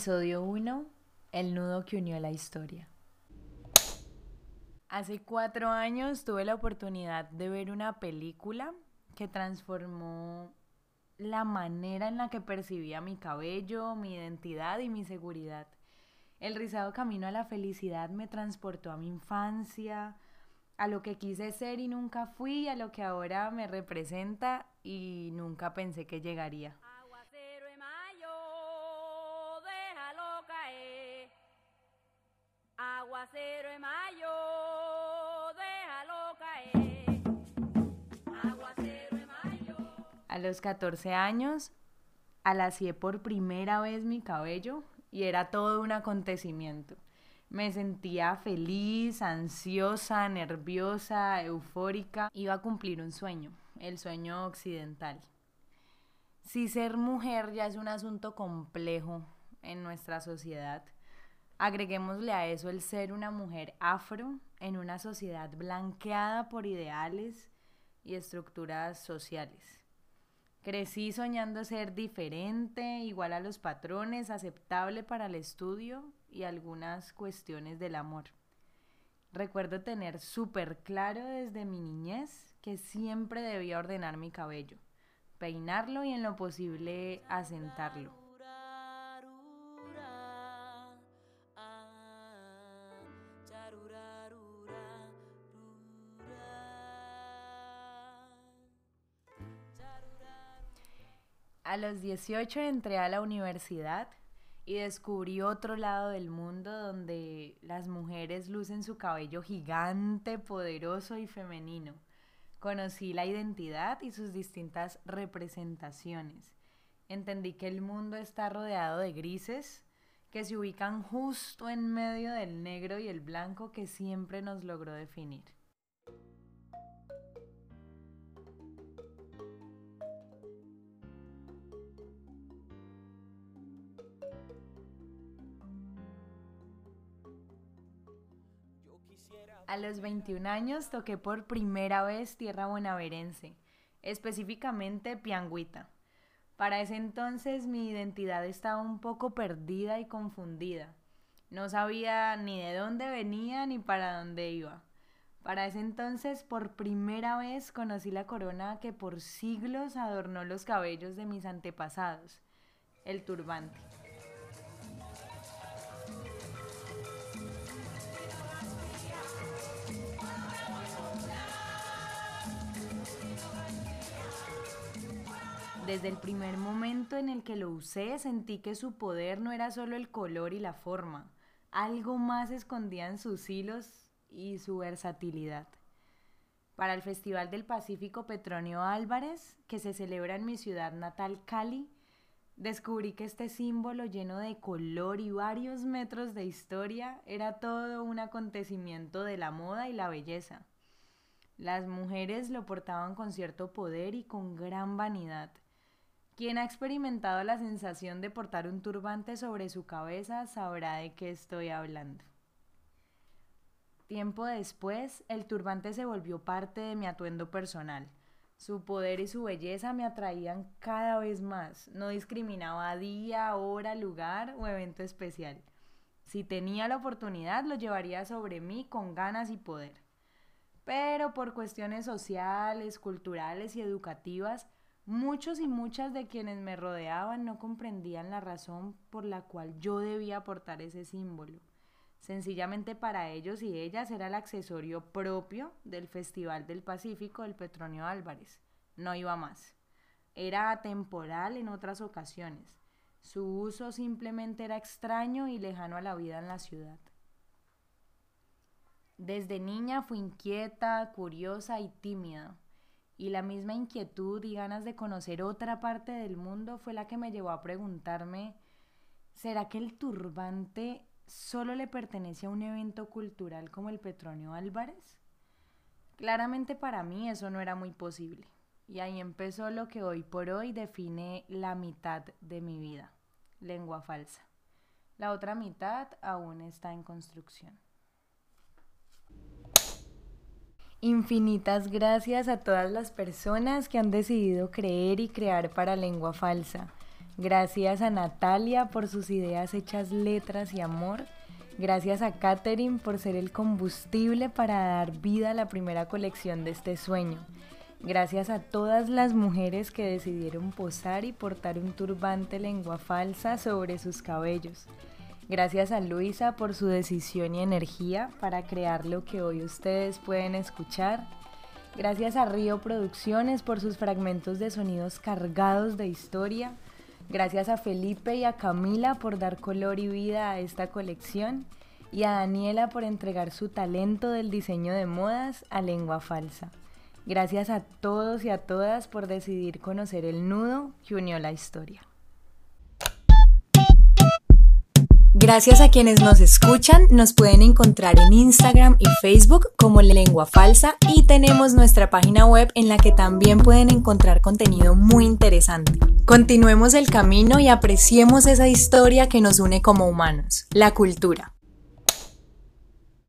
Episodio 1. El nudo que unió la historia. Hace cuatro años tuve la oportunidad de ver una película que transformó la manera en la que percibía mi cabello, mi identidad y mi seguridad. El rizado camino a la felicidad me transportó a mi infancia, a lo que quise ser y nunca fui, a lo que ahora me representa y nunca pensé que llegaría. Aguacero de mayo, déjalo caer. Aguacero de mayo. A los 14 años, alacié por primera vez mi cabello y era todo un acontecimiento. Me sentía feliz, ansiosa, nerviosa, eufórica. Iba a cumplir un sueño, el sueño occidental. Si ser mujer ya es un asunto complejo en nuestra sociedad, agreguémosle a eso el ser una mujer afro en una sociedad blanqueada por ideales y estructuras sociales. Crecí soñando ser diferente, igual a los patrones, aceptable para el estudio y algunas cuestiones del amor. Recuerdo tener súper claro desde mi niñez que siempre debía ordenar mi cabello, peinarlo y en lo posible asentarlo. A los 18 entré a la universidad y descubrí otro lado del mundo donde las mujeres lucen su cabello gigante, poderoso y femenino. Conocí la identidad y sus distintas representaciones. Entendí que el mundo está rodeado de grises que se ubican justo en medio del negro y el blanco que siempre nos logró definir. A los 21 años toqué por primera vez tierra bonaverense, específicamente Piangüita. Para ese entonces mi identidad estaba un poco perdida y confundida. No sabía ni de dónde venía ni para dónde iba. Para ese entonces por primera vez conocí la corona que por siglos adornó los cabellos de mis antepasados, el turbante. Desde el primer momento en el que lo usé sentí que su poder no era solo el color y la forma, algo más escondía en sus hilos y su versatilidad. Para el Festival del Pacífico Petronio Álvarez, que se celebra en mi ciudad natal Cali, descubrí que este símbolo lleno de color y varios metros de historia era todo un acontecimiento de la moda y la belleza. Las mujeres lo portaban con cierto poder y con gran vanidad. Quien ha experimentado la sensación de portar un turbante sobre su cabeza sabrá de qué estoy hablando. Tiempo después, el turbante se volvió parte de mi atuendo personal. Su poder y su belleza me atraían cada vez más. No discriminaba día, hora, lugar o evento especial. Si tenía la oportunidad, lo llevaría sobre mí con ganas y poder. Pero por cuestiones sociales, culturales y educativas, muchos y muchas de quienes me rodeaban no comprendían la razón por la cual yo debía portar ese símbolo. Sencillamente para ellos y ellas era el accesorio propio del Festival del Pacífico del Petronio Álvarez. No iba más. Era atemporal en otras ocasiones. Su uso simplemente era extraño y lejano a la vida en la ciudad. Desde niña fui inquieta, curiosa y tímida. Y la misma inquietud y ganas de conocer otra parte del mundo fue la que me llevó a preguntarme, ¿será que el turbante solo le pertenece a un evento cultural como el Petronio Álvarez? Claramente para mí eso no era muy posible. Y ahí empezó lo que hoy por hoy define la mitad de mi vida, lengua falsa. La otra mitad aún está en construcción. Infinitas gracias a todas las personas que han decidido creer y crear para lengua falsa. Gracias a Natalia por sus ideas hechas letras y amor. Gracias a Katherine por ser el combustible para dar vida a la primera colección de este sueño. Gracias a todas las mujeres que decidieron posar y portar un turbante lengua falsa sobre sus cabellos. Gracias a Luisa por su decisión y energía para crear lo que hoy ustedes pueden escuchar. Gracias a Río Producciones por sus fragmentos de sonidos cargados de historia. Gracias a Felipe y a Camila por dar color y vida a esta colección y a Daniela por entregar su talento del diseño de modas a lengua falsa. Gracias a todos y a todas por decidir conocer el nudo que unió la historia. Gracias a quienes nos escuchan, nos pueden encontrar en Instagram y Facebook como Lengua Falsa y tenemos nuestra página web en la que también pueden encontrar contenido muy interesante. Continuemos el camino y apreciemos esa historia que nos une como humanos, la cultura.